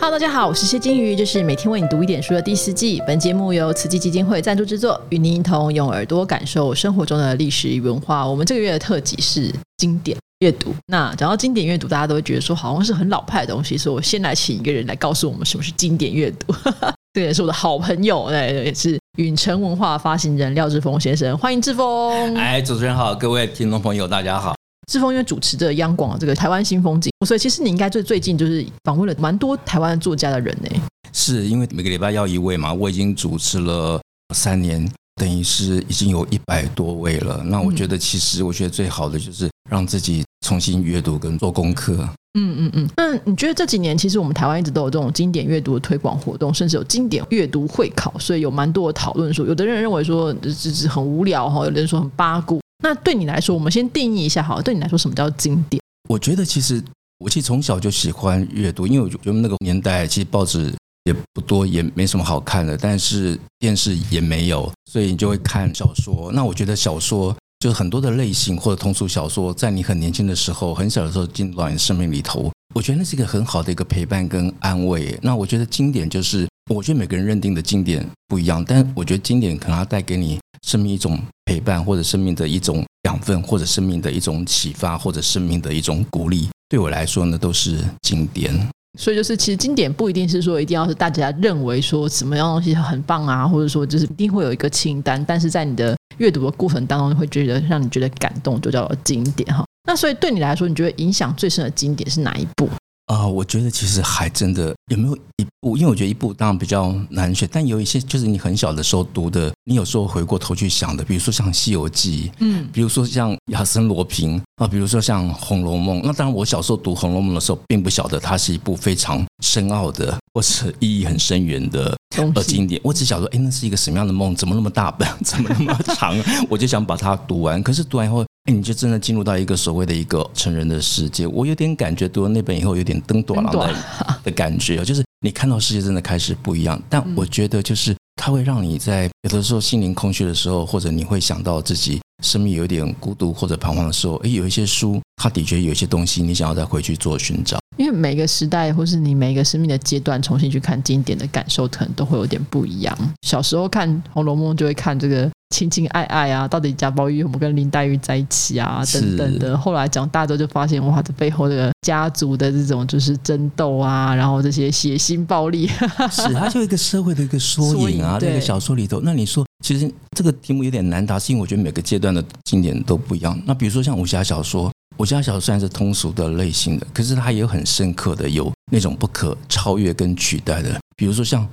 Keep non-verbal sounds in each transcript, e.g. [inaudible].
Hello，大家好，我是谢金鱼，这是每天为你读一点书的第四季。本节目由慈济基金会赞助制作，与您一同用耳朵感受生活中的历史与文化。我们这个月的特辑是经典阅读。那讲到经典阅读，大家都会觉得说好像是很老派的东西，所以我先来请一个人来告诉我们什么是经典阅读。[laughs] 这也是我的好朋友，哎，也是允城文化发行人廖志峰先生，欢迎志峰。哎，主持人好，各位听众朋友，大家好。志峰因为主持着央广这个台湾新风景，所以其实你应该最最近就是访问了蛮多台湾作家的人呢。是因为每个礼拜要一位嘛，我已经主持了三年，等于是已经有一百多位了。那我觉得其实我觉得最好的就是让自己重新阅读跟做功课。嗯嗯嗯。那你觉得这几年其实我们台湾一直都有这种经典阅读的推广活动，甚至有经典阅读会考，所以有蛮多的讨论说，有的人认为说这这很无聊哈，有的人说很八股。那对你来说，我们先定义一下好。对你来说，什么叫经典？我觉得其实我其实从小就喜欢阅读，因为我觉得那个年代其实报纸也不多，也没什么好看的，但是电视也没有，所以你就会看小说。那我觉得小说就是很多的类型或者通俗小说，在你很年轻的时候、很小的时候进入到你生命里头，我觉得那是一个很好的一个陪伴跟安慰。那我觉得经典就是，我觉得每个人认定的经典不一样，但我觉得经典可能要带给你。生命一种陪伴，或者生命的一种养分，或者生命的一种启发，或者生命的一种鼓励，对我来说呢，都是经典。所以就是，其实经典不一定是说一定要是大家认为说什么样东西很棒啊，或者说就是一定会有一个清单，但是在你的阅读的过程当中，会觉得让你觉得感动，就叫做经典哈。那所以对你来说，你觉得影响最深的经典是哪一部？啊，我觉得其实还真的有没有一部，因为我觉得一部当然比较难选，但有一些就是你很小的时候读的，你有时候回过头去想的，比如说像《西游记》，嗯，比如说像《亚森罗平》啊，比如说像《红楼梦》。那当然，我小时候读《红楼梦》的时候，并不晓得它是一部非常深奥的或是意义很深远的呃经典。我只想说，哎，那是一个什么样的梦？怎么那么大本？[laughs] 怎么那么长？我就想把它读完。可是读完以后。你就真的进入到一个所谓的一个成人的世界，我有点感觉读了那本以后，有点登短了的 [laughs] 的感觉就是你看到世界真的开始不一样。但我觉得就是它会让你在有的时候心灵空虚的时候，或者你会想到自己生命有点孤独或者彷徨的时候，诶，有一些书，它的确有一些东西，你想要再回去做寻找。因为每个时代或是你每一个生命的阶段，重新去看经典的感受，可能都会有点不一样。小时候看《红楼梦》就会看这个。情情爱爱啊，到底贾宝玉有没有跟林黛玉在一起啊？等等的。后来讲大之后，就发现哇，这背后的家族的这种就是争斗啊，然后这些血腥暴力，[laughs] 是它就一个社会的一个缩影啊。这个小说里头，那你说，其实这个题目有点难答，是因为我觉得每个阶段的经典都不一样。那比如说像武侠小说，武侠小说虽然是通俗的类型的，可是它也有很深刻的，有那种不可超越跟取代的。比如说像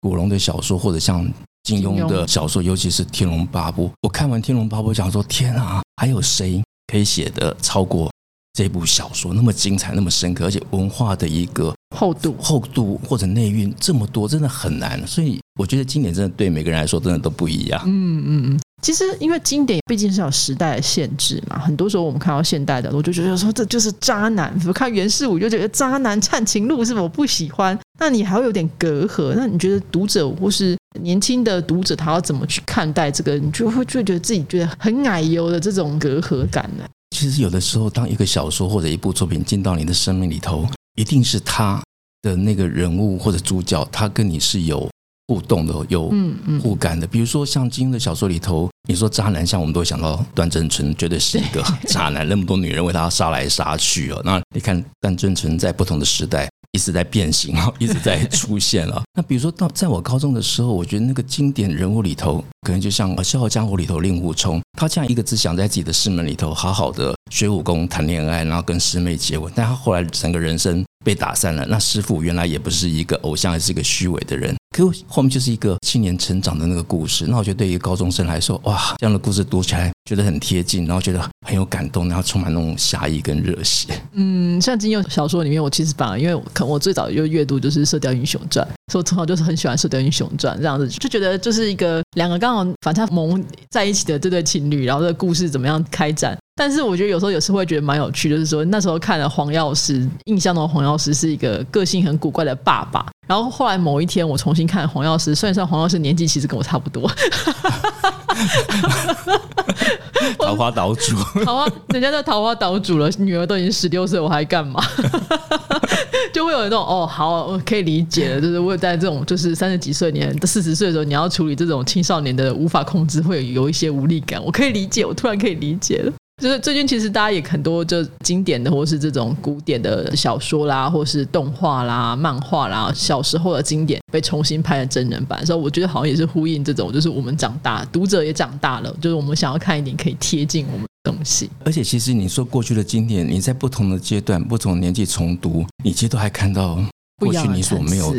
古龙的小说，或者像。金庸的小说，尤其是《天龙八部》，我看完《天龙八部》，想说天啊，还有谁可以写的超过这部小说那么精彩、那么深刻，而且文化的一个厚度、厚度或者内蕴这么多，真的很难。所以我觉得经典真的对每个人来说真的都不一样。嗯嗯嗯。其实，因为经典毕竟是有时代的限制嘛，很多时候我们看到现代的，我就觉得说这就是渣男。比如看袁世武，就觉得渣男《忏情录》是我不喜欢。那你还会有点隔阂。那你觉得读者或是年轻的读者，他要怎么去看待这个？你就会就觉得自己觉得很矮油的这种隔阂感呢？其实有的时候，当一个小说或者一部作品进到你的生命里头，一定是他的那个人物或者主角，他跟你是有。互动的有互感的，比如说像金庸的小说里头，你说渣男，像我们都会想到段正淳，绝对是一个 [laughs] 渣男，那么多女人为他杀来杀去哦。那你看段正淳在不同的时代一直在变形啊，一直在出现了。[laughs] 那比如说到在我高中的时候，我觉得那个经典人物里头，可能就像《笑傲江湖》里头令狐冲，他这样一个只想在自己的师门里头好好的学武功、谈恋爱，然后跟师妹结婚，但他后来整个人生被打散了。那师傅原来也不是一个偶像，还是一个虚伪的人。可后面就是一个青年成长的那个故事，那我觉得对于高中生来说，哇，这样的故事读起来觉得很贴近，然后觉得很有感动，然后充满那种侠义跟热血。嗯，像金庸小说里面，我其实反而因为可能我最早就阅读就是《射雕英雄传》，所以我从小就是很喜欢《射雕英雄传》这样子，就觉得就是一个两个刚好反差萌在一起的这对情侣，然后这个故事怎么样开展。但是我觉得有时候有时会觉得蛮有趣，就是说那时候看了黄药师，印象中黄药师是一个个性很古怪的爸爸。然后后来某一天我重新看黄药师，算一算黄药师年纪其实跟我差不多。[laughs] 桃花岛主，桃花，人家在桃花岛主了，女儿都已经十六岁，我还干嘛？[laughs] 就会有那种哦，好，我可以理解了，就是我在这种就是三十几岁年、四十岁的时候，你要处理这种青少年的无法控制，会有一些无力感，我可以理解，我突然可以理解了。就是最近其实大家也很多就经典的或是这种古典的小说啦，或是动画啦、漫画啦，小时候的经典被重新拍的真人版，所以我觉得好像也是呼应这种，就是我们长大，读者也长大了，就是我们想要看一点可以贴近我们的东西。而且其实你说过去的经典，你在不同的阶段、不同的年纪重读，你其实都还看到。过去你所没有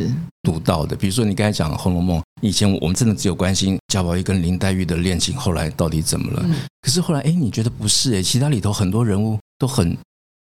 读到的，比如说你刚才讲《红楼梦》，以前我们真的只有关心贾宝玉跟林黛玉的恋情，后来到底怎么了？可是后来，哎，你觉得不是？哎，其他里头很多人物都很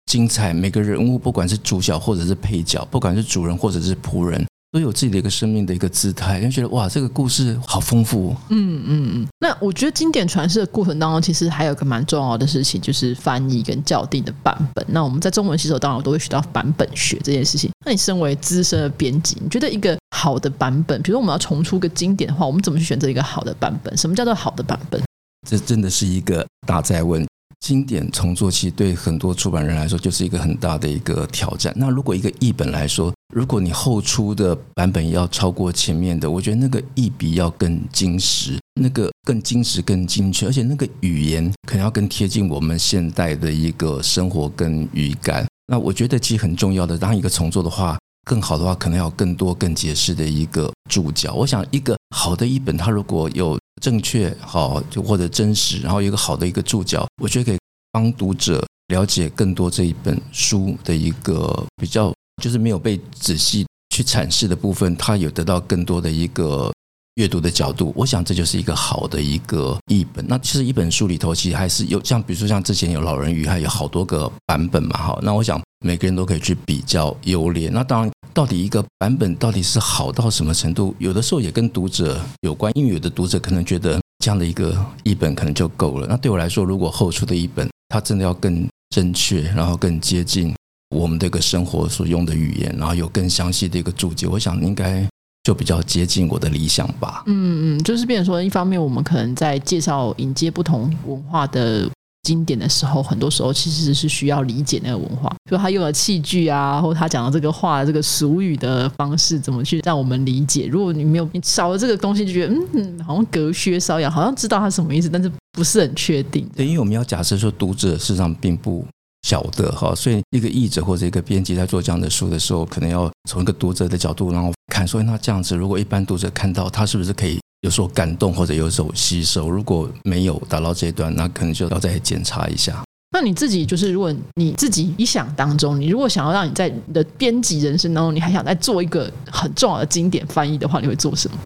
精彩，每个人物不管是主角或者是配角，不管是主人或者是仆人。都有自己的一个生命的一个姿态，就觉得哇，这个故事好丰富。嗯嗯嗯。那我觉得经典传世的过程当中，其实还有个蛮重要的事情，就是翻译跟校订的版本。那我们在中文系统当中都会学到版本学这件事情。那你身为资深的编辑，你觉得一个好的版本，比如说我们要重出个经典的话，我们怎么去选择一个好的版本？什么叫做好的版本？这真的是一个大在问。经典重做其实对很多出版人来说就是一个很大的一个挑战。那如果一个译本来说，如果你后出的版本要超过前面的，我觉得那个译笔要更精实，那个更精实、更精确，而且那个语言可能要更贴近我们现代的一个生活跟语感。那我觉得其实很重要的，当一个重做的话，更好的话，可能要更多、更解释的一个注脚。我想一个好的译本，它如果有正确好就或者真实，然后一个好的一个注脚，我觉得可以帮读者了解更多这一本书的一个比较，就是没有被仔细去阐释的部分，它有得到更多的一个阅读的角度。我想这就是一个好的一个译本。那其实一本书里头其实还是有像比如说像之前有《老人与海》有好多个版本嘛，哈。那我想每个人都可以去比较优劣。那当然。到底一个版本到底是好到什么程度？有的时候也跟读者有关，因为有的读者可能觉得这样的一个译本可能就够了。那对我来说，如果后出的一本，它真的要更正确，然后更接近我们这个生活所用的语言，然后有更详细的一个注解，我想应该就比较接近我的理想吧。嗯嗯，就是变成说，一方面我们可能在介绍迎接不同文化的。经典的时候，很多时候其实是需要理解那个文化，比如他用的器具啊，或他讲的这个话，这个俗语的方式，怎么去让我们理解？如果你没有你少了这个东西，就觉得嗯，好像隔靴搔痒，好像知道他什么意思，但是不是很确定。对，因为我们要假设说，读者事实上并不晓得哈，所以一个译者或者一个编辑在做这样的书的时候，可能要从一个读者的角度，然后看说，那这样子，如果一般读者看到，他是不是可以？有所感动或者有所吸收，如果没有达到这一段，那可能就要再检查一下。那你自己就是，如果你自己一想当中，你如果想要让你在你的编辑人生当中，你还想再做一个很重要的经典翻译的话，你会做什么？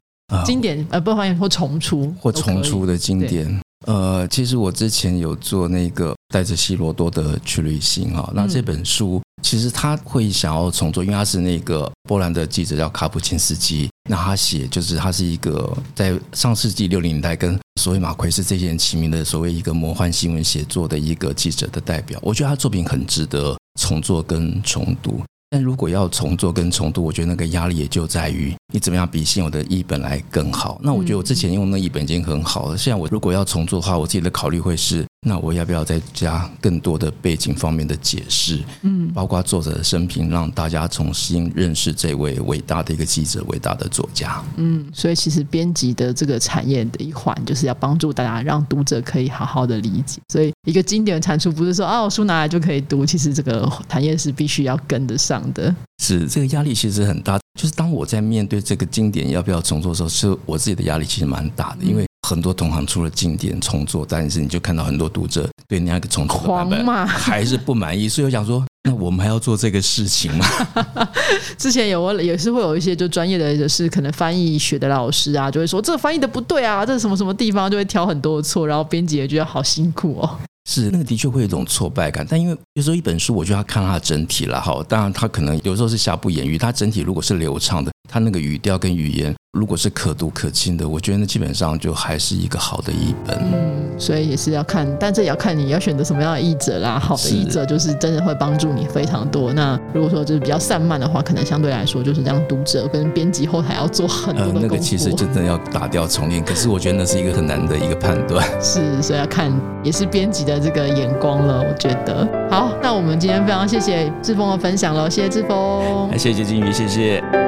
经典呃，不翻译或重出或重出的经典。呃，其实我之前有做那个带着希罗多的去旅行啊，那这本书其实他会想要重做，因为他是那个波兰的记者叫卡普钦斯基，那他写就是他是一个在上世纪六零年代跟所谓马奎斯这些人齐名的所谓一个魔幻新闻写作的一个记者的代表，我觉得他作品很值得重做跟重读。但如果要重做跟重读，我觉得那个压力也就在于你怎么样比现有的译本来更好。那我觉得我之前用那译本已经很好了，现在我如果要重做的话，我自己的考虑会是。那我要不要再加更多的背景方面的解释？嗯，包括作者的生平，让大家重新认识这位伟大的一个记者、伟大的作家。嗯，所以其实编辑的这个产业的一环，就是要帮助大家，让读者可以好好的理解。所以一个经典的产出，不是说啊，书拿来就可以读，其实这个产业是必须要跟得上的。是这个压力其实很大，就是当我在面对这个经典要不要重做的时候，是我自己的压力其实蛮大的，因为。很多同行出了经典重做，但是你就看到很多读者对那个重做的版本还是不满意，所以我想说，[laughs] 那我们还要做这个事情吗？[laughs] 之前有也是会有一些就专业的，是可能翻译学的老师啊，就会说这个翻译的不对啊，这是什么什么地方就会挑很多的错，然后编辑也觉得好辛苦哦。是那个的确会有一种挫败感，但因为有时候一本书，我就要看它的整体了哈。当然，它可能有时候是瑕不掩瑜，它整体如果是流畅的，他那个语调跟语言，如果是可读可亲的，我觉得那基本上就还是一个好的译本。嗯，所以也是要看，但这也要看你要选择什么样的译者啦。好的译者就是真的会帮助你非常多。那如果说就是比较散漫的话，可能相对来说就是让读者跟编辑后台要做很多的那个其实真的要打掉重练，可是我觉得那是一个很难的一个判断。[laughs] 是，所以要看也是编辑的这个眼光了。我觉得好，那我们今天非常谢谢志峰的分享了，谢谢志峰，谢谢金鱼，谢谢。